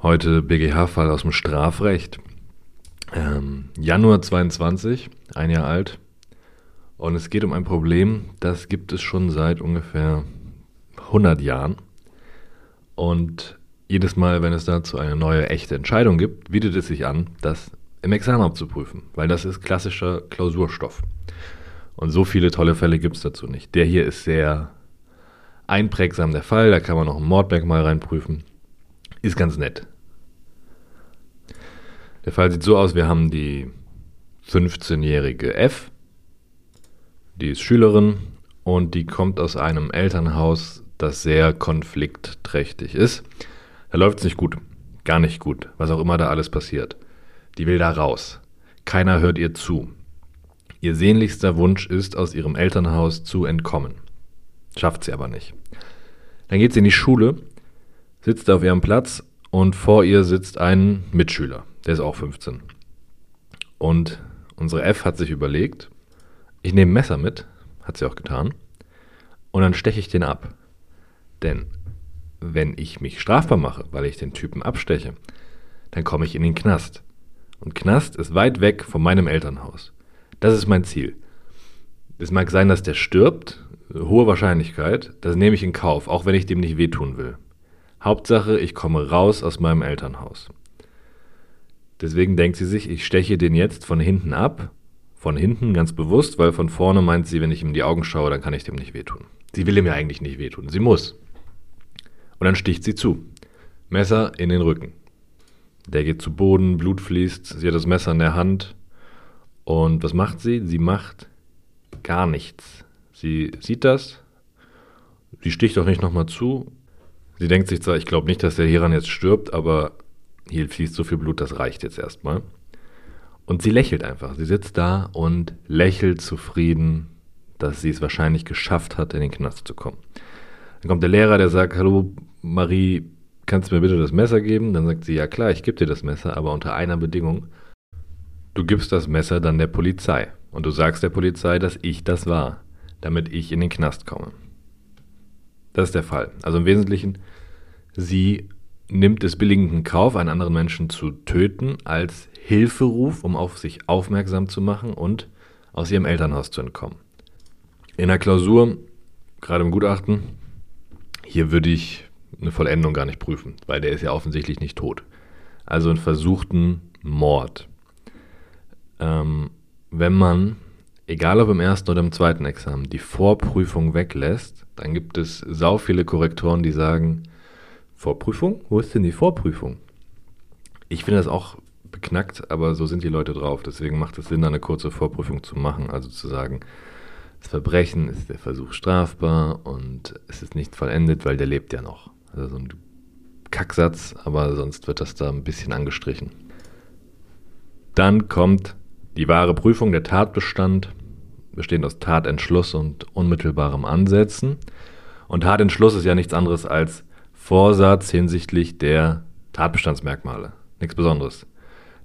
Heute BGH-Fall aus dem Strafrecht. Ähm, Januar 22, ein Jahr alt. Und es geht um ein Problem, das gibt es schon seit ungefähr 100 Jahren. Und jedes Mal, wenn es dazu eine neue echte Entscheidung gibt, bietet es sich an, das im Examen abzuprüfen, weil das ist klassischer Klausurstoff. Und so viele tolle Fälle gibt es dazu nicht. Der hier ist sehr einprägsam der Fall, da kann man noch ein Mordmerkmal reinprüfen. Ist ganz nett. Der Fall sieht so aus, wir haben die 15-jährige F, die ist Schülerin und die kommt aus einem Elternhaus, das sehr konfliktträchtig ist. Da läuft es nicht gut, gar nicht gut, was auch immer da alles passiert. Die will da raus. Keiner hört ihr zu. Ihr sehnlichster Wunsch ist, aus ihrem Elternhaus zu entkommen. Schafft sie aber nicht. Dann geht sie in die Schule, sitzt auf ihrem Platz und vor ihr sitzt ein Mitschüler, der ist auch 15. Und unsere F hat sich überlegt, ich nehme Messer mit, hat sie auch getan, und dann steche ich den ab. Denn wenn ich mich strafbar mache, weil ich den Typen absteche, dann komme ich in den Knast. Und Knast ist weit weg von meinem Elternhaus. Das ist mein Ziel. Es mag sein, dass der stirbt, hohe Wahrscheinlichkeit, das nehme ich in Kauf, auch wenn ich dem nicht wehtun will. Hauptsache, ich komme raus aus meinem Elternhaus. Deswegen denkt sie sich, ich steche den jetzt von hinten ab. Von hinten ganz bewusst, weil von vorne meint sie, wenn ich ihm in die Augen schaue, dann kann ich dem nicht wehtun. Sie will ihm ja eigentlich nicht wehtun. Sie muss. Und dann sticht sie zu. Messer in den Rücken. Der geht zu Boden, Blut fließt, sie hat das Messer in der Hand. Und was macht sie? Sie macht gar nichts. Sie sieht das, sie sticht auch nicht nochmal zu, Sie denkt sich zwar, ich glaube nicht, dass der Hiran jetzt stirbt, aber hier fließt so viel Blut, das reicht jetzt erstmal. Und sie lächelt einfach. Sie sitzt da und lächelt zufrieden, dass sie es wahrscheinlich geschafft hat, in den Knast zu kommen. Dann kommt der Lehrer, der sagt, hallo Marie, kannst du mir bitte das Messer geben? Dann sagt sie, ja klar, ich gebe dir das Messer, aber unter einer Bedingung. Du gibst das Messer dann der Polizei. Und du sagst der Polizei, dass ich das war, damit ich in den Knast komme. Das ist der Fall. Also im Wesentlichen, sie nimmt es billigenden Kauf, einen anderen Menschen zu töten, als Hilferuf, um auf sich aufmerksam zu machen und aus ihrem Elternhaus zu entkommen. In der Klausur, gerade im Gutachten, hier würde ich eine Vollendung gar nicht prüfen, weil der ist ja offensichtlich nicht tot. Also einen versuchten Mord. Ähm, wenn man egal ob im ersten oder im zweiten Examen, die Vorprüfung weglässt, dann gibt es sau viele Korrektoren, die sagen, Vorprüfung? Wo ist denn die Vorprüfung? Ich finde das auch beknackt, aber so sind die Leute drauf. Deswegen macht es Sinn, eine kurze Vorprüfung zu machen. Also zu sagen, das Verbrechen ist der Versuch strafbar und es ist nicht vollendet, weil der lebt ja noch. Also so ein Kacksatz, aber sonst wird das da ein bisschen angestrichen. Dann kommt die wahre Prüfung, der Tatbestand, bestehend aus Tatentschluss und unmittelbarem Ansetzen. Und Tatentschluss ist ja nichts anderes als Vorsatz hinsichtlich der Tatbestandsmerkmale. Nichts Besonderes.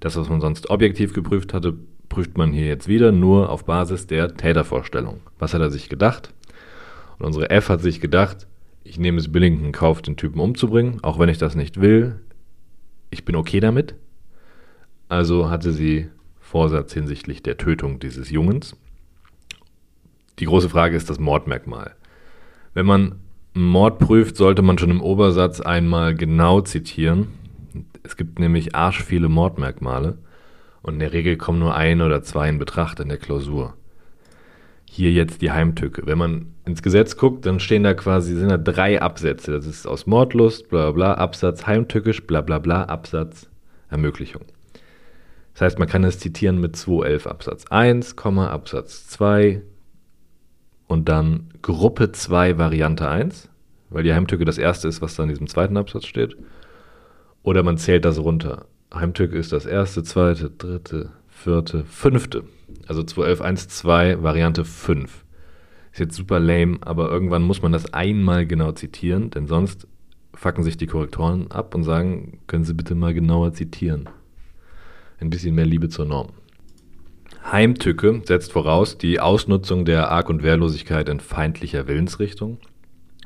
Das, was man sonst objektiv geprüft hatte, prüft man hier jetzt wieder nur auf Basis der Tätervorstellung. Was hat er sich gedacht? Und unsere F hat sich gedacht, ich nehme es billig in Kauf, den Typen umzubringen, auch wenn ich das nicht will. Ich bin okay damit. Also hatte sie Vorsatz hinsichtlich der Tötung dieses Jungens. Die große Frage ist das Mordmerkmal. Wenn man Mord prüft, sollte man schon im Obersatz einmal genau zitieren. Es gibt nämlich arsch viele Mordmerkmale und in der Regel kommen nur ein oder zwei in Betracht in der Klausur. Hier jetzt die Heimtücke. Wenn man ins Gesetz guckt, dann stehen da quasi sind da drei Absätze. Das ist aus Mordlust, bla bla, Absatz heimtückisch, bla bla bla, Absatz Ermöglichung. Das heißt, man kann es zitieren mit 211 Absatz 1, Absatz 2, und dann Gruppe 2 Variante 1, weil die Heimtücke das erste ist, was da in diesem zweiten Absatz steht. Oder man zählt das runter. Heimtücke ist das erste, zweite, dritte, vierte, fünfte. Also 211.1.2 Variante 5. Ist jetzt super lame, aber irgendwann muss man das einmal genau zitieren, denn sonst facken sich die Korrektoren ab und sagen, können Sie bitte mal genauer zitieren. Ein bisschen mehr Liebe zur Norm. Heimtücke setzt voraus die Ausnutzung der Arg- und Wehrlosigkeit in feindlicher Willensrichtung.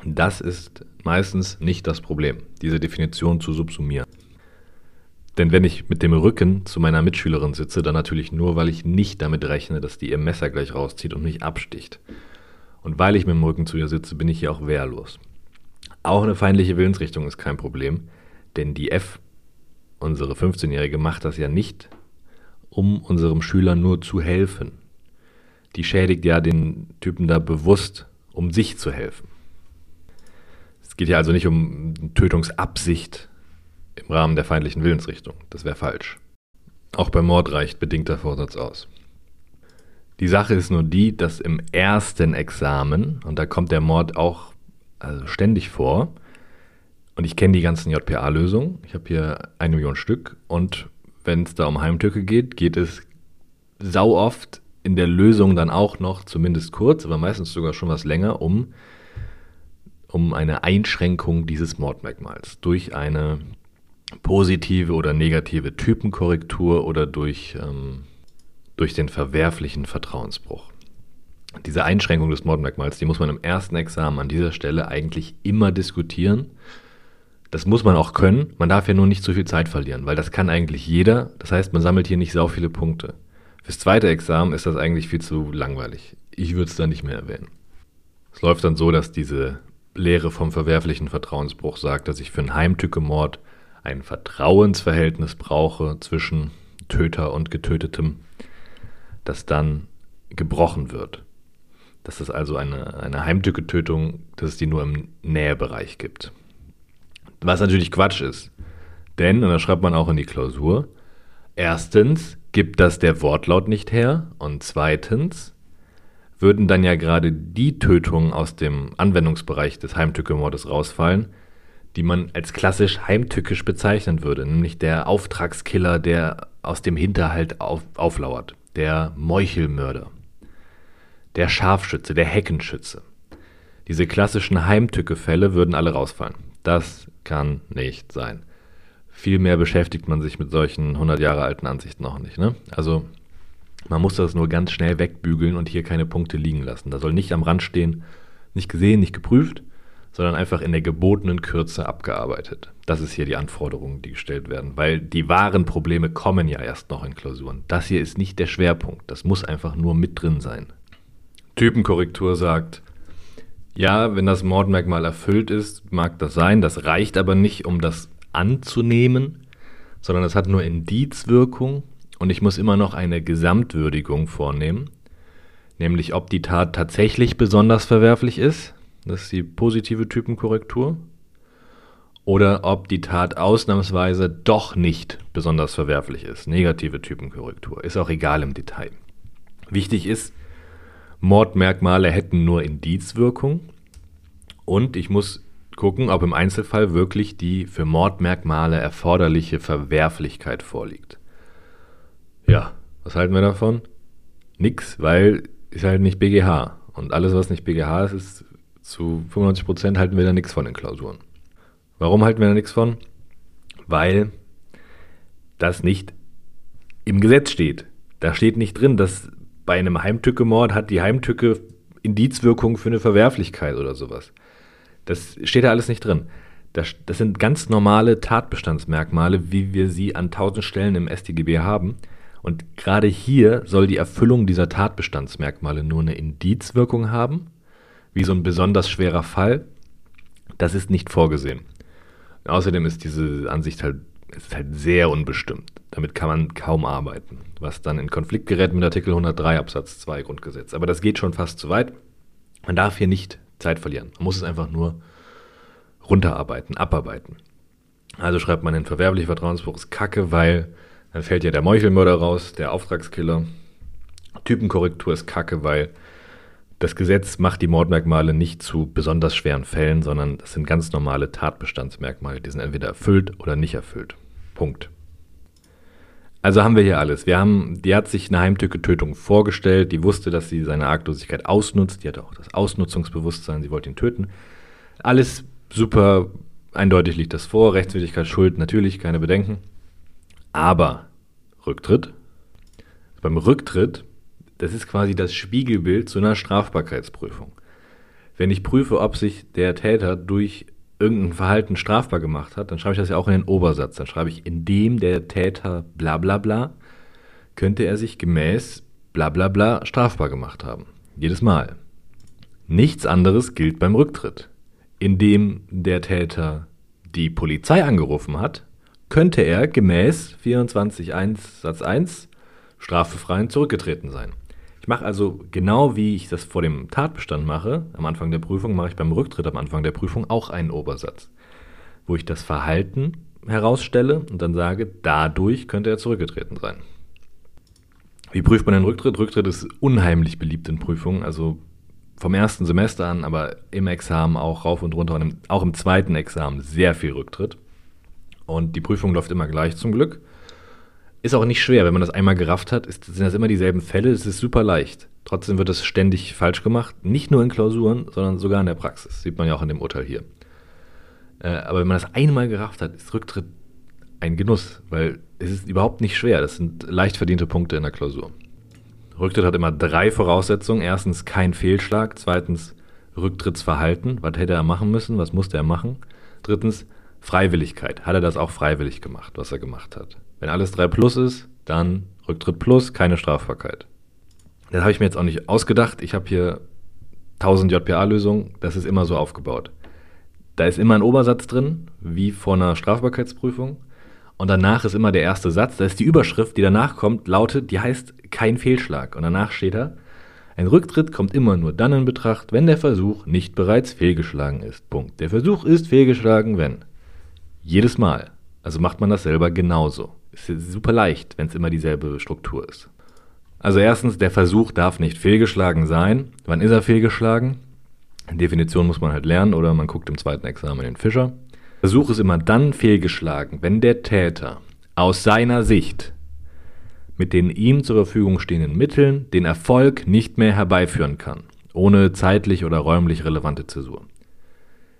Das ist meistens nicht das Problem, diese Definition zu subsumieren. Denn wenn ich mit dem Rücken zu meiner Mitschülerin sitze, dann natürlich nur, weil ich nicht damit rechne, dass die ihr Messer gleich rauszieht und mich absticht. Und weil ich mit dem Rücken zu ihr sitze, bin ich hier auch wehrlos. Auch eine feindliche Willensrichtung ist kein Problem, denn die F, unsere 15-Jährige, macht das ja nicht, um unserem Schüler nur zu helfen. Die schädigt ja den Typen da bewusst, um sich zu helfen. Es geht ja also nicht um Tötungsabsicht im Rahmen der feindlichen Willensrichtung. Das wäre falsch. Auch beim Mord reicht bedingter Vorsatz aus. Die Sache ist nur die, dass im ersten Examen, und da kommt der Mord auch also ständig vor, und ich kenne die ganzen JPA-Lösungen, ich habe hier eine Million Stück, und wenn es da um Heimtücke geht, geht es sau oft in der Lösung dann auch noch, zumindest kurz, aber meistens sogar schon was länger, um, um eine Einschränkung dieses Mordmerkmals durch eine positive oder negative Typenkorrektur oder durch, ähm, durch den verwerflichen Vertrauensbruch. Diese Einschränkung des Mordmerkmals, die muss man im ersten Examen an dieser Stelle eigentlich immer diskutieren. Das muss man auch können. Man darf ja nur nicht zu viel Zeit verlieren, weil das kann eigentlich jeder. Das heißt, man sammelt hier nicht sau viele Punkte. Fürs zweite Examen ist das eigentlich viel zu langweilig. Ich würde es da nicht mehr erwähnen. Es läuft dann so, dass diese Lehre vom verwerflichen Vertrauensbruch sagt, dass ich für einen Heimtückemord ein Vertrauensverhältnis brauche zwischen Töter und Getötetem, das dann gebrochen wird. Dass es also eine, eine Heimtücketötung, dass es die nur im Nähebereich gibt. Was natürlich Quatsch ist. Denn, und das schreibt man auch in die Klausur, erstens gibt das der Wortlaut nicht her und zweitens würden dann ja gerade die Tötungen aus dem Anwendungsbereich des Heimtückemordes rausfallen, die man als klassisch heimtückisch bezeichnen würde, nämlich der Auftragskiller, der aus dem Hinterhalt auf, auflauert, der Meuchelmörder, der Scharfschütze, der Heckenschütze. Diese klassischen Heimtücke-Fälle würden alle rausfallen. Das kann nicht sein. Vielmehr beschäftigt man sich mit solchen 100 Jahre alten Ansichten noch nicht. Ne? Also man muss das nur ganz schnell wegbügeln und hier keine Punkte liegen lassen. Da soll nicht am Rand stehen, nicht gesehen, nicht geprüft, sondern einfach in der gebotenen Kürze abgearbeitet. Das ist hier die Anforderung, die gestellt werden, weil die wahren Probleme kommen ja erst noch in Klausuren. Das hier ist nicht der Schwerpunkt, das muss einfach nur mit drin sein. Typenkorrektur sagt, ja, wenn das Mordmerkmal erfüllt ist, mag das sein, das reicht aber nicht, um das anzunehmen, sondern es hat nur Indizwirkung und ich muss immer noch eine Gesamtwürdigung vornehmen, nämlich ob die Tat tatsächlich besonders verwerflich ist das ist die positive Typenkorrektur. Oder ob die Tat ausnahmsweise doch nicht besonders verwerflich ist. Negative Typenkorrektur. Ist auch egal im Detail. Wichtig ist, Mordmerkmale hätten nur Indizwirkung. Und ich muss gucken, ob im Einzelfall wirklich die für Mordmerkmale erforderliche Verwerflichkeit vorliegt. Ja, was halten wir davon? Nix, weil ist halt nicht BGH. Und alles, was nicht BGH ist, ist zu 95 Prozent halten wir da nichts von den Klausuren. Warum halten wir da nichts von? Weil das nicht im Gesetz steht. Da steht nicht drin, dass bei einem Heimtückemord hat die Heimtücke Indizwirkung für eine Verwerflichkeit oder sowas. Das steht da alles nicht drin. Das, das sind ganz normale Tatbestandsmerkmale, wie wir sie an tausend Stellen im StGB haben. Und gerade hier soll die Erfüllung dieser Tatbestandsmerkmale nur eine Indizwirkung haben wie so ein besonders schwerer Fall. Das ist nicht vorgesehen. Außerdem ist diese Ansicht halt, ist halt sehr unbestimmt. Damit kann man kaum arbeiten, was dann in Konflikt gerät mit Artikel 103 Absatz 2 Grundgesetz. Aber das geht schon fast zu weit. Man darf hier nicht Zeit verlieren. Man muss es einfach nur runterarbeiten, abarbeiten. Also schreibt man, den verwerbliche Vertrauensbruch ist kacke, weil dann fällt ja der Meuchelmörder raus, der Auftragskiller. Typenkorrektur ist kacke, weil das Gesetz macht die Mordmerkmale nicht zu besonders schweren Fällen, sondern das sind ganz normale Tatbestandsmerkmale. Die sind entweder erfüllt oder nicht erfüllt. Punkt. Also haben wir hier alles. Wir haben, die hat sich eine Heimtücke-Tötung vorgestellt, die wusste, dass sie seine Arglosigkeit ausnutzt, die hatte auch das Ausnutzungsbewusstsein, sie wollte ihn töten. Alles super, eindeutig liegt das vor, Rechtswidrigkeit, Schuld, natürlich, keine Bedenken. Aber Rücktritt. Beim Rücktritt das ist quasi das Spiegelbild zu einer Strafbarkeitsprüfung. Wenn ich prüfe, ob sich der Täter durch irgendein Verhalten strafbar gemacht hat, dann schreibe ich das ja auch in den Obersatz. Dann schreibe ich, indem der Täter bla bla bla, könnte er sich gemäß bla bla bla strafbar gemacht haben. Jedes Mal. Nichts anderes gilt beim Rücktritt. Indem der Täter die Polizei angerufen hat, könnte er gemäß 24.1 Satz 1 strafbefreiend zurückgetreten sein. Ich mache also genau wie ich das vor dem Tatbestand mache, am Anfang der Prüfung, mache ich beim Rücktritt am Anfang der Prüfung auch einen Obersatz, wo ich das Verhalten herausstelle und dann sage, dadurch könnte er zurückgetreten sein. Wie prüft man den Rücktritt? Rücktritt ist unheimlich beliebt in Prüfungen, also vom ersten Semester an, aber im Examen auch rauf und runter und im, auch im zweiten Examen sehr viel Rücktritt. Und die Prüfung läuft immer gleich zum Glück. Ist auch nicht schwer, wenn man das einmal gerafft hat, ist, sind das immer dieselben Fälle, es ist super leicht. Trotzdem wird es ständig falsch gemacht, nicht nur in Klausuren, sondern sogar in der Praxis. Sieht man ja auch in dem Urteil hier. Äh, aber wenn man das einmal gerafft hat, ist Rücktritt ein Genuss, weil es ist überhaupt nicht schwer. Das sind leicht verdiente Punkte in der Klausur. Rücktritt hat immer drei Voraussetzungen. Erstens kein Fehlschlag. Zweitens Rücktrittsverhalten. Was hätte er machen müssen? Was musste er machen? Drittens Freiwilligkeit. Hat er das auch freiwillig gemacht, was er gemacht hat? Wenn alles 3 plus ist, dann Rücktritt plus, keine Strafbarkeit. Das habe ich mir jetzt auch nicht ausgedacht. Ich habe hier 1000 JPA-Lösungen. Das ist immer so aufgebaut. Da ist immer ein Obersatz drin, wie vor einer Strafbarkeitsprüfung. Und danach ist immer der erste Satz. Da ist die Überschrift, die danach kommt, lautet, die heißt kein Fehlschlag. Und danach steht da, ein Rücktritt kommt immer nur dann in Betracht, wenn der Versuch nicht bereits fehlgeschlagen ist. Punkt. Der Versuch ist fehlgeschlagen, wenn. Jedes Mal. Also macht man das selber genauso. Ist super leicht, wenn es immer dieselbe Struktur ist. Also erstens, der Versuch darf nicht fehlgeschlagen sein. Wann ist er fehlgeschlagen? Definition muss man halt lernen oder man guckt im zweiten Examen den Fischer. Versuch ist immer dann fehlgeschlagen, wenn der Täter aus seiner Sicht mit den ihm zur Verfügung stehenden Mitteln den Erfolg nicht mehr herbeiführen kann, ohne zeitlich oder räumlich relevante Zäsur.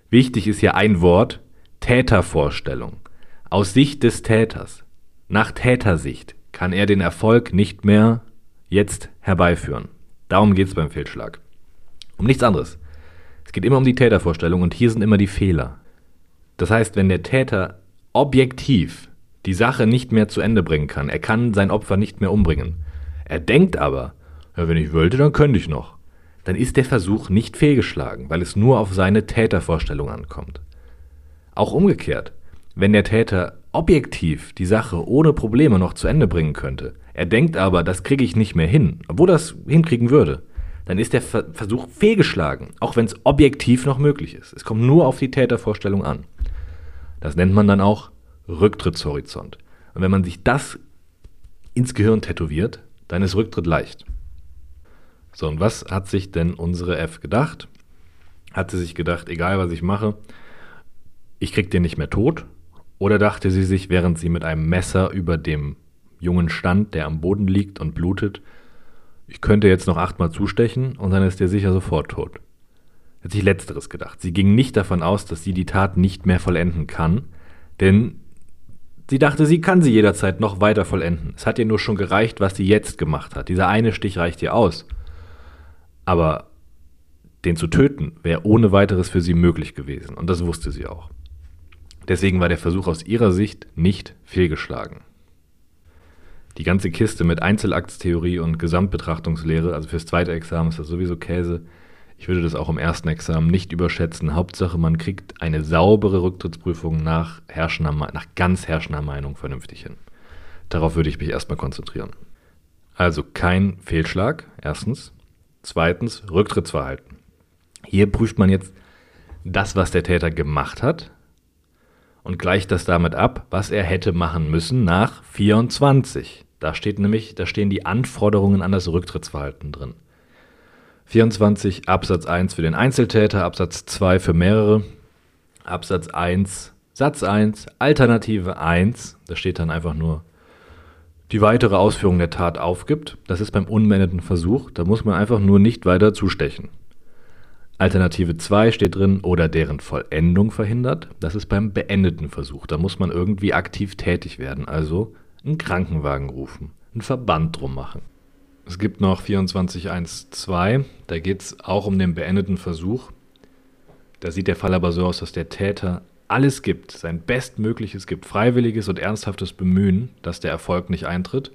Wichtig ist hier ein Wort, Tätervorstellung. Aus Sicht des Täters. Nach Tätersicht kann er den Erfolg nicht mehr jetzt herbeiführen. Darum geht es beim Fehlschlag. Um nichts anderes. Es geht immer um die Tätervorstellung und hier sind immer die Fehler. Das heißt, wenn der Täter objektiv die Sache nicht mehr zu Ende bringen kann, er kann sein Opfer nicht mehr umbringen, er denkt aber, ja, wenn ich wollte, dann könnte ich noch, dann ist der Versuch nicht fehlgeschlagen, weil es nur auf seine Tätervorstellung ankommt. Auch umgekehrt, wenn der Täter objektiv die Sache ohne Probleme noch zu Ende bringen könnte, er denkt aber, das kriege ich nicht mehr hin, obwohl das hinkriegen würde, dann ist der Versuch fehlgeschlagen, auch wenn es objektiv noch möglich ist. Es kommt nur auf die Tätervorstellung an. Das nennt man dann auch Rücktrittshorizont. Und wenn man sich das ins Gehirn tätowiert, dann ist Rücktritt leicht. So, und was hat sich denn unsere F gedacht? Hat sie sich gedacht, egal was ich mache, ich krieg den nicht mehr tot? Oder dachte sie sich, während sie mit einem Messer über dem Jungen stand, der am Boden liegt und blutet, ich könnte jetzt noch achtmal zustechen und dann ist der sicher sofort tot. Hat sich letzteres gedacht. Sie ging nicht davon aus, dass sie die Tat nicht mehr vollenden kann, denn sie dachte, sie kann sie jederzeit noch weiter vollenden. Es hat ihr nur schon gereicht, was sie jetzt gemacht hat. Dieser eine Stich reicht ihr aus. Aber den zu töten wäre ohne weiteres für sie möglich gewesen und das wusste sie auch. Deswegen war der Versuch aus ihrer Sicht nicht fehlgeschlagen. Die ganze Kiste mit Einzelaktstheorie und Gesamtbetrachtungslehre, also fürs zweite Examen ist das sowieso Käse. Ich würde das auch im ersten Examen nicht überschätzen. Hauptsache, man kriegt eine saubere Rücktrittsprüfung nach, herrschender, nach ganz herrschender Meinung vernünftig hin. Darauf würde ich mich erstmal konzentrieren. Also kein Fehlschlag, erstens. Zweitens, Rücktrittsverhalten. Hier prüft man jetzt das, was der Täter gemacht hat, und gleicht das damit ab, was er hätte machen müssen nach 24. Da steht nämlich, da stehen die Anforderungen an das Rücktrittsverhalten drin. 24 Absatz 1 für den Einzeltäter, Absatz 2 für mehrere, Absatz 1, Satz 1, Alternative 1, da steht dann einfach nur die weitere Ausführung der Tat aufgibt. Das ist beim unbeendeten Versuch, da muss man einfach nur nicht weiter zustechen. Alternative 2 steht drin oder deren Vollendung verhindert. Das ist beim beendeten Versuch. Da muss man irgendwie aktiv tätig werden, also einen Krankenwagen rufen, einen Verband drum machen. Es gibt noch 24.1.2, da geht es auch um den beendeten Versuch. Da sieht der Fall aber so aus, dass der Täter alles gibt, sein Bestmögliches gibt, freiwilliges und ernsthaftes Bemühen, dass der Erfolg nicht eintritt.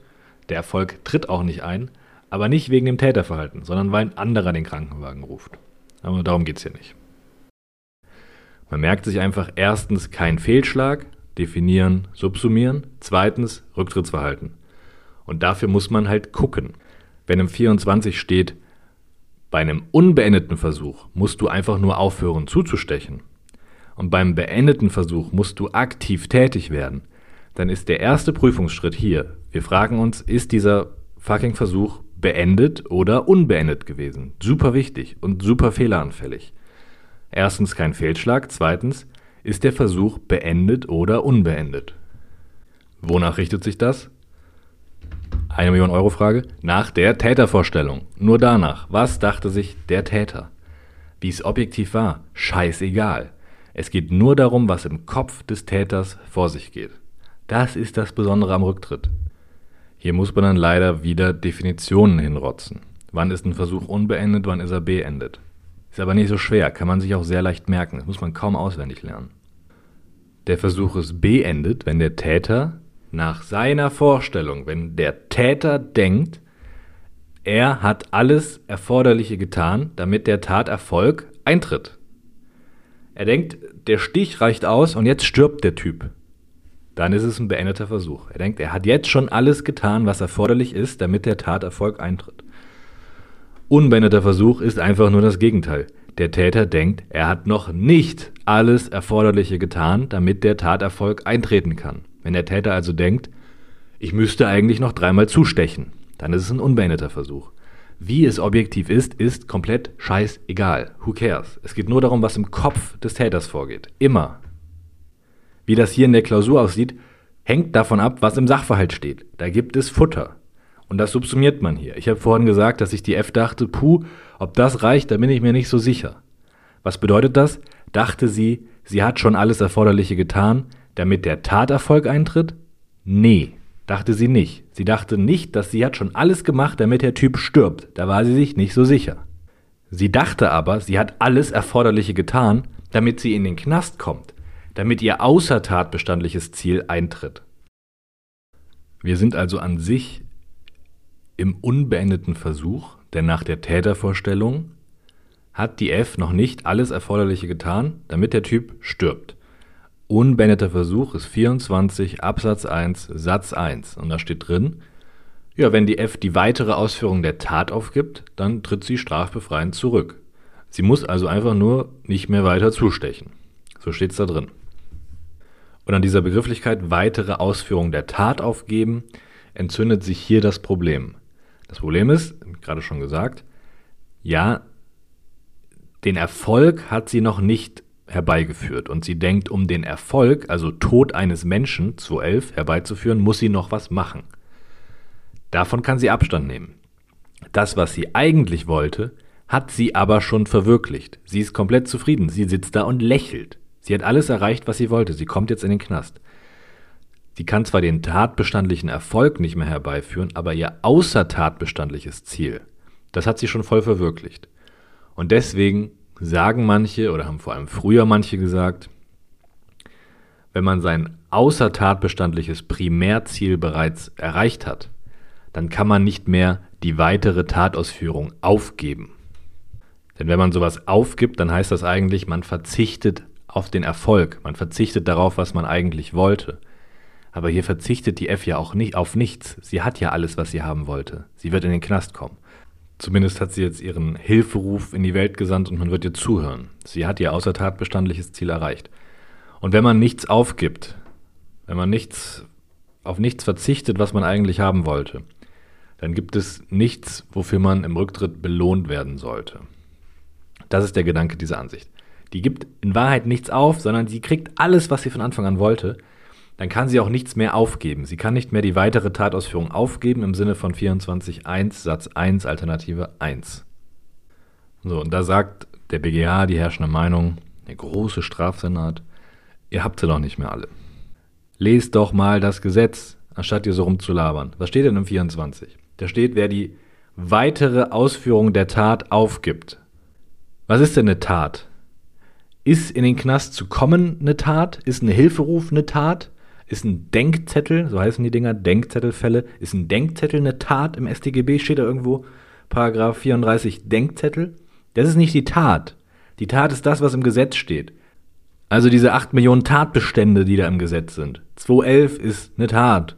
Der Erfolg tritt auch nicht ein, aber nicht wegen dem Täterverhalten, sondern weil ein anderer den Krankenwagen ruft. Aber darum geht es hier nicht. Man merkt sich einfach erstens kein Fehlschlag, definieren, subsumieren, zweitens Rücktrittsverhalten. Und dafür muss man halt gucken. Wenn im 24 steht, bei einem unbeendeten Versuch musst du einfach nur aufhören zuzustechen und beim beendeten Versuch musst du aktiv tätig werden, dann ist der erste Prüfungsschritt hier. Wir fragen uns, ist dieser fucking Versuch beendet oder unbeendet gewesen? Super wichtig und super fehleranfällig. Erstens kein Fehlschlag, zweitens ist der Versuch beendet oder unbeendet. Wonach richtet sich das? Eine Million Euro Frage. Nach der Tätervorstellung. Nur danach. Was dachte sich der Täter? Wie es objektiv war? Scheißegal. Es geht nur darum, was im Kopf des Täters vor sich geht. Das ist das Besondere am Rücktritt. Hier muss man dann leider wieder Definitionen hinrotzen. Wann ist ein Versuch unbeendet, wann ist er beendet? Ist aber nicht so schwer, kann man sich auch sehr leicht merken. Das muss man kaum auswendig lernen. Der Versuch ist beendet, wenn der Täter nach seiner Vorstellung, wenn der Täter denkt, er hat alles Erforderliche getan, damit der Taterfolg eintritt. Er denkt, der Stich reicht aus und jetzt stirbt der Typ. Dann ist es ein beendeter Versuch. Er denkt, er hat jetzt schon alles getan, was erforderlich ist, damit der Taterfolg eintritt. Unbeendeter Versuch ist einfach nur das Gegenteil. Der Täter denkt, er hat noch nicht alles Erforderliche getan, damit der Taterfolg eintreten kann. Wenn der Täter also denkt, ich müsste eigentlich noch dreimal zustechen, dann ist es ein unbeendeter Versuch. Wie es objektiv ist, ist komplett scheißegal. Who cares? Es geht nur darum, was im Kopf des Täters vorgeht. Immer. Wie das hier in der Klausur aussieht, hängt davon ab, was im Sachverhalt steht. Da gibt es Futter. Und das subsumiert man hier. Ich habe vorhin gesagt, dass ich die F dachte, puh, ob das reicht, da bin ich mir nicht so sicher. Was bedeutet das? Dachte sie, sie hat schon alles Erforderliche getan, damit der Taterfolg eintritt? Nee, dachte sie nicht. Sie dachte nicht, dass sie hat schon alles gemacht, damit der Typ stirbt. Da war sie sich nicht so sicher. Sie dachte aber, sie hat alles Erforderliche getan, damit sie in den Knast kommt, damit ihr außertatbestandliches Ziel eintritt. Wir sind also an sich im unbeendeten Versuch, denn nach der Tätervorstellung hat die F noch nicht alles Erforderliche getan, damit der Typ stirbt. Unbeendeter Versuch ist 24 Absatz 1 Satz 1 und da steht drin, ja, wenn die F die weitere Ausführung der Tat aufgibt, dann tritt sie strafbefreiend zurück. Sie muss also einfach nur nicht mehr weiter zustechen. So steht es da drin. Und an dieser Begrifflichkeit weitere Ausführung der Tat aufgeben, entzündet sich hier das Problem. Das Problem ist, gerade schon gesagt, ja, den Erfolg hat sie noch nicht herbeigeführt und sie denkt, um den Erfolg, also Tod eines Menschen, 211, herbeizuführen, muss sie noch was machen. Davon kann sie Abstand nehmen. Das, was sie eigentlich wollte, hat sie aber schon verwirklicht. Sie ist komplett zufrieden. Sie sitzt da und lächelt. Sie hat alles erreicht, was sie wollte. Sie kommt jetzt in den Knast. Sie kann zwar den tatbestandlichen Erfolg nicht mehr herbeiführen, aber ihr außertatbestandliches Ziel, das hat sie schon voll verwirklicht. Und deswegen sagen manche oder haben vor allem früher manche gesagt, wenn man sein außertatbestandliches Primärziel bereits erreicht hat, dann kann man nicht mehr die weitere Tatausführung aufgeben. Denn wenn man sowas aufgibt, dann heißt das eigentlich, man verzichtet auf den Erfolg, man verzichtet darauf, was man eigentlich wollte. Aber hier verzichtet die F ja auch nicht auf nichts. Sie hat ja alles, was sie haben wollte. Sie wird in den Knast kommen. Zumindest hat sie jetzt ihren Hilferuf in die Welt gesandt und man wird ihr zuhören. Sie hat ihr außertatbestandliches Ziel erreicht. Und wenn man nichts aufgibt, wenn man nichts, auf nichts verzichtet, was man eigentlich haben wollte, dann gibt es nichts, wofür man im Rücktritt belohnt werden sollte. Das ist der Gedanke dieser Ansicht. Die gibt in Wahrheit nichts auf, sondern sie kriegt alles, was sie von Anfang an wollte, dann kann sie auch nichts mehr aufgeben. Sie kann nicht mehr die weitere Tatausführung aufgeben im Sinne von 24.1 Satz 1 Alternative 1. So, und da sagt der BGH die herrschende Meinung, der große Strafsenat, ihr habt sie doch nicht mehr alle. Lest doch mal das Gesetz, anstatt ihr so rumzulabern. Was steht denn im 24? Da steht, wer die weitere Ausführung der Tat aufgibt. Was ist denn eine Tat? Ist in den Knast zu kommen eine Tat? Ist ein Hilferuf eine Tat? Ist ein Denkzettel, so heißen die Dinger, Denkzettelfälle, ist ein Denkzettel eine Tat im StGB? Steht da irgendwo, Paragraph 34, Denkzettel? Das ist nicht die Tat. Die Tat ist das, was im Gesetz steht. Also diese 8 Millionen Tatbestände, die da im Gesetz sind. 211 ist eine Tat.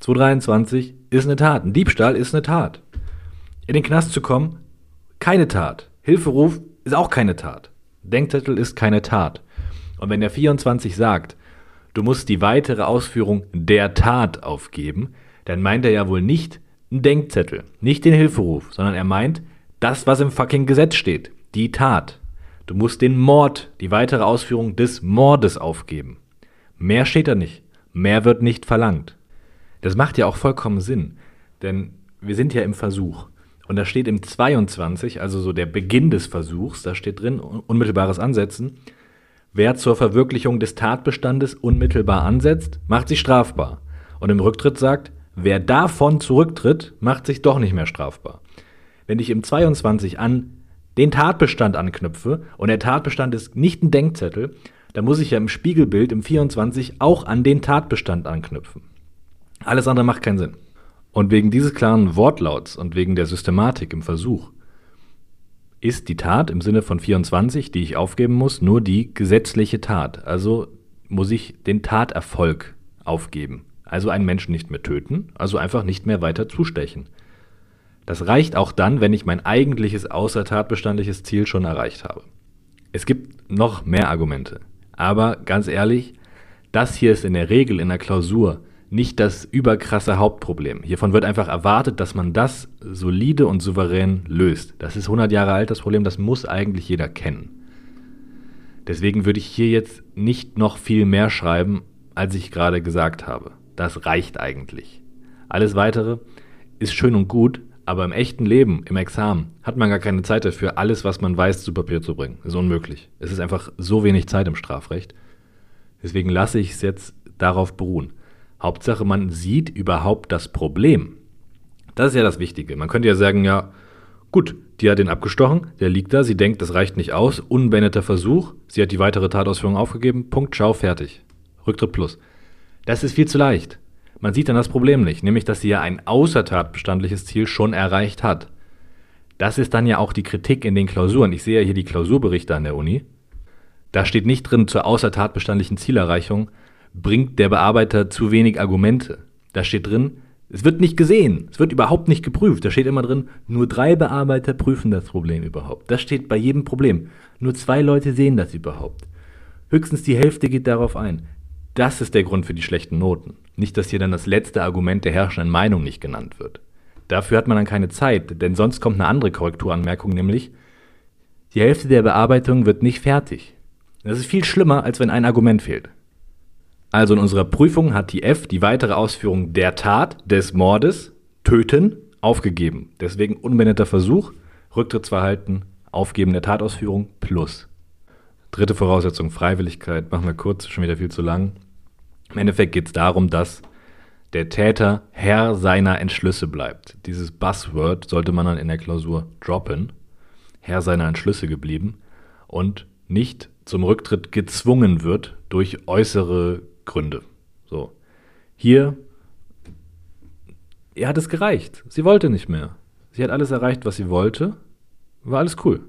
223 ist eine Tat. Ein Diebstahl ist eine Tat. In den Knast zu kommen, keine Tat. Hilferuf ist auch keine Tat. Denkzettel ist keine Tat. Und wenn der 24 sagt, du musst die weitere Ausführung der Tat aufgeben, dann meint er ja wohl nicht einen Denkzettel, nicht den Hilferuf, sondern er meint das, was im fucking Gesetz steht, die Tat. Du musst den Mord, die weitere Ausführung des Mordes aufgeben. Mehr steht da nicht, mehr wird nicht verlangt. Das macht ja auch vollkommen Sinn, denn wir sind ja im Versuch. Und da steht im 22, also so der Beginn des Versuchs, da steht drin, unmittelbares Ansetzen, wer zur Verwirklichung des Tatbestandes unmittelbar ansetzt, macht sich strafbar. Und im Rücktritt sagt, wer davon zurücktritt, macht sich doch nicht mehr strafbar. Wenn ich im 22 an den Tatbestand anknüpfe und der Tatbestand ist nicht ein Denkzettel, dann muss ich ja im Spiegelbild im 24 auch an den Tatbestand anknüpfen. Alles andere macht keinen Sinn. Und wegen dieses klaren Wortlauts und wegen der Systematik im Versuch ist die Tat im Sinne von 24, die ich aufgeben muss, nur die gesetzliche Tat. Also muss ich den Taterfolg aufgeben. Also einen Menschen nicht mehr töten, also einfach nicht mehr weiter zustechen. Das reicht auch dann, wenn ich mein eigentliches außertatbestandliches Ziel schon erreicht habe. Es gibt noch mehr Argumente. Aber ganz ehrlich, das hier ist in der Regel in der Klausur nicht das überkrasse Hauptproblem. Hiervon wird einfach erwartet, dass man das solide und souverän löst. Das ist 100 Jahre alt, das Problem, das muss eigentlich jeder kennen. Deswegen würde ich hier jetzt nicht noch viel mehr schreiben, als ich gerade gesagt habe. Das reicht eigentlich. Alles Weitere ist schön und gut, aber im echten Leben, im Examen, hat man gar keine Zeit dafür, alles, was man weiß, zu Papier zu bringen. Ist unmöglich. Es ist einfach so wenig Zeit im Strafrecht. Deswegen lasse ich es jetzt darauf beruhen. Hauptsache, man sieht überhaupt das Problem. Das ist ja das Wichtige. Man könnte ja sagen, ja, gut, die hat den abgestochen, der liegt da, sie denkt, das reicht nicht aus, unbeendeter Versuch, sie hat die weitere Tatausführung aufgegeben, Punkt, schau, fertig. Rücktritt plus. Das ist viel zu leicht. Man sieht dann das Problem nicht, nämlich dass sie ja ein außertatbestandliches Ziel schon erreicht hat. Das ist dann ja auch die Kritik in den Klausuren. Ich sehe ja hier die Klausurberichte an der Uni. Da steht nicht drin zur außertatbestandlichen Zielerreichung, bringt der Bearbeiter zu wenig Argumente. Da steht drin, es wird nicht gesehen, es wird überhaupt nicht geprüft. Da steht immer drin, nur drei Bearbeiter prüfen das Problem überhaupt. Das steht bei jedem Problem. Nur zwei Leute sehen das überhaupt. Höchstens die Hälfte geht darauf ein. Das ist der Grund für die schlechten Noten. Nicht, dass hier dann das letzte Argument der herrschenden Meinung nicht genannt wird. Dafür hat man dann keine Zeit, denn sonst kommt eine andere Korrekturanmerkung, nämlich die Hälfte der Bearbeitung wird nicht fertig. Das ist viel schlimmer, als wenn ein Argument fehlt. Also in unserer Prüfung hat die F die weitere Ausführung der Tat des Mordes, Töten, aufgegeben. Deswegen unbeendeter Versuch, Rücktrittsverhalten, Aufgeben der Tatausführung plus. Dritte Voraussetzung, Freiwilligkeit. Machen wir kurz, schon wieder viel zu lang. Im Endeffekt geht es darum, dass der Täter Herr seiner Entschlüsse bleibt. Dieses Buzzword sollte man dann in der Klausur droppen. Herr seiner Entschlüsse geblieben und nicht zum Rücktritt gezwungen wird durch äußere Gründe. So. Hier, ihr hat es gereicht. Sie wollte nicht mehr. Sie hat alles erreicht, was sie wollte. War alles cool.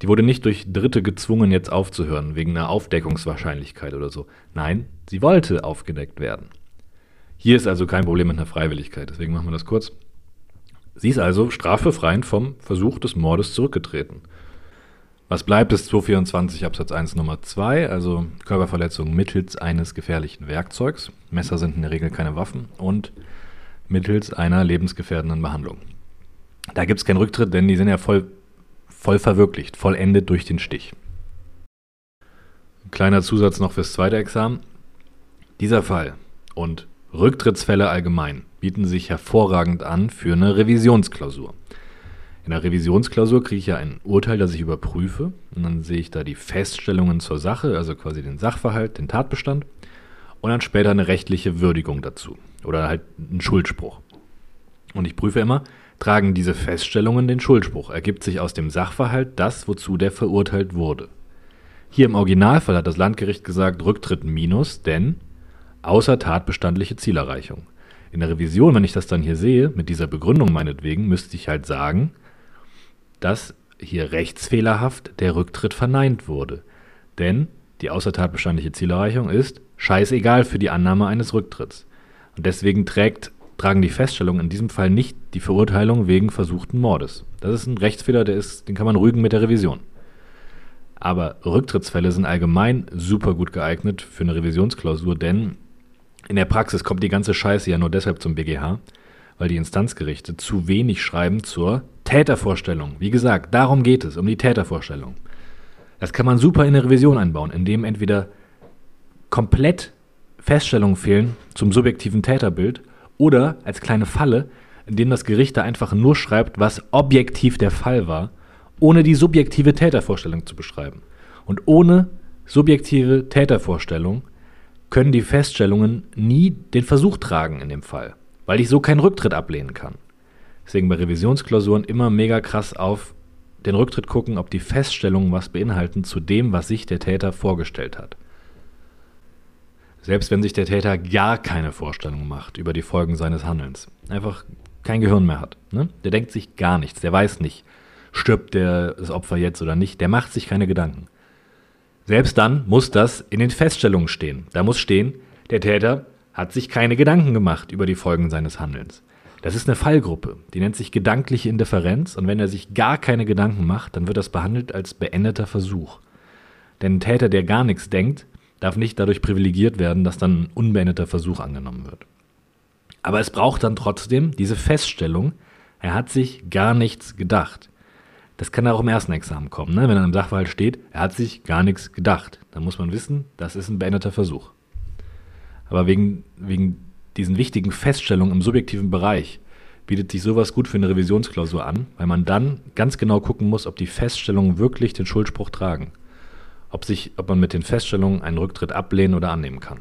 Die wurde nicht durch Dritte gezwungen, jetzt aufzuhören, wegen einer Aufdeckungswahrscheinlichkeit oder so. Nein, sie wollte aufgedeckt werden. Hier ist also kein Problem mit einer Freiwilligkeit, deswegen machen wir das kurz. Sie ist also strafbefreiend vom Versuch des Mordes zurückgetreten. Was bleibt, ist 224 Absatz 1 Nummer 2, also Körperverletzung mittels eines gefährlichen Werkzeugs. Messer sind in der Regel keine Waffen und mittels einer lebensgefährdenden Behandlung. Da gibt es keinen Rücktritt, denn die sind ja voll, voll verwirklicht, vollendet durch den Stich. Kleiner Zusatz noch fürs zweite Examen. Dieser Fall und Rücktrittsfälle allgemein bieten sich hervorragend an für eine Revisionsklausur. In der Revisionsklausur kriege ich ja ein Urteil, das ich überprüfe. Und dann sehe ich da die Feststellungen zur Sache, also quasi den Sachverhalt, den Tatbestand. Und dann später eine rechtliche Würdigung dazu. Oder halt einen Schuldspruch. Und ich prüfe immer, tragen diese Feststellungen den Schuldspruch? Ergibt sich aus dem Sachverhalt das, wozu der verurteilt wurde? Hier im Originalfall hat das Landgericht gesagt, Rücktritt minus, denn außer tatbestandliche Zielerreichung. In der Revision, wenn ich das dann hier sehe, mit dieser Begründung meinetwegen, müsste ich halt sagen, dass hier rechtsfehlerhaft der Rücktritt verneint wurde. Denn die außer tatbestandliche Zielerreichung ist scheißegal für die Annahme eines Rücktritts. Und deswegen trägt, tragen die Feststellungen in diesem Fall nicht die Verurteilung wegen versuchten Mordes. Das ist ein Rechtsfehler, der ist, den kann man rügen mit der Revision. Aber Rücktrittsfälle sind allgemein super gut geeignet für eine Revisionsklausur, denn in der Praxis kommt die ganze Scheiße ja nur deshalb zum BGH, weil die Instanzgerichte zu wenig schreiben zur Tätervorstellung. Wie gesagt, darum geht es, um die Tätervorstellung. Das kann man super in eine Revision einbauen, indem entweder komplett Feststellungen fehlen zum subjektiven Täterbild oder als kleine Falle, indem das Gericht da einfach nur schreibt, was objektiv der Fall war, ohne die subjektive Tätervorstellung zu beschreiben. Und ohne subjektive Tätervorstellung können die Feststellungen nie den Versuch tragen in dem Fall, weil ich so keinen Rücktritt ablehnen kann. Deswegen bei Revisionsklausuren immer mega krass auf den Rücktritt gucken, ob die Feststellungen was beinhalten zu dem, was sich der Täter vorgestellt hat. Selbst wenn sich der Täter gar keine Vorstellung macht über die Folgen seines Handelns, einfach kein Gehirn mehr hat. Ne? Der denkt sich gar nichts, der weiß nicht, stirbt der, das Opfer jetzt oder nicht, der macht sich keine Gedanken. Selbst dann muss das in den Feststellungen stehen. Da muss stehen, der Täter hat sich keine Gedanken gemacht über die Folgen seines Handelns. Das ist eine Fallgruppe, die nennt sich gedankliche Indifferenz und wenn er sich gar keine Gedanken macht, dann wird das behandelt als beendeter Versuch. Denn ein Täter, der gar nichts denkt, darf nicht dadurch privilegiert werden, dass dann ein unbeendeter Versuch angenommen wird. Aber es braucht dann trotzdem diese Feststellung, er hat sich gar nichts gedacht. Das kann auch im ersten Examen kommen, ne? wenn dann im Sachverhalt steht, er hat sich gar nichts gedacht. Dann muss man wissen, das ist ein beendeter Versuch. Aber wegen, wegen diesen wichtigen Feststellungen im subjektiven Bereich bietet sich sowas gut für eine Revisionsklausur an, weil man dann ganz genau gucken muss, ob die Feststellungen wirklich den Schuldspruch tragen ob, sich, ob man mit den Feststellungen einen Rücktritt ablehnen oder annehmen kann.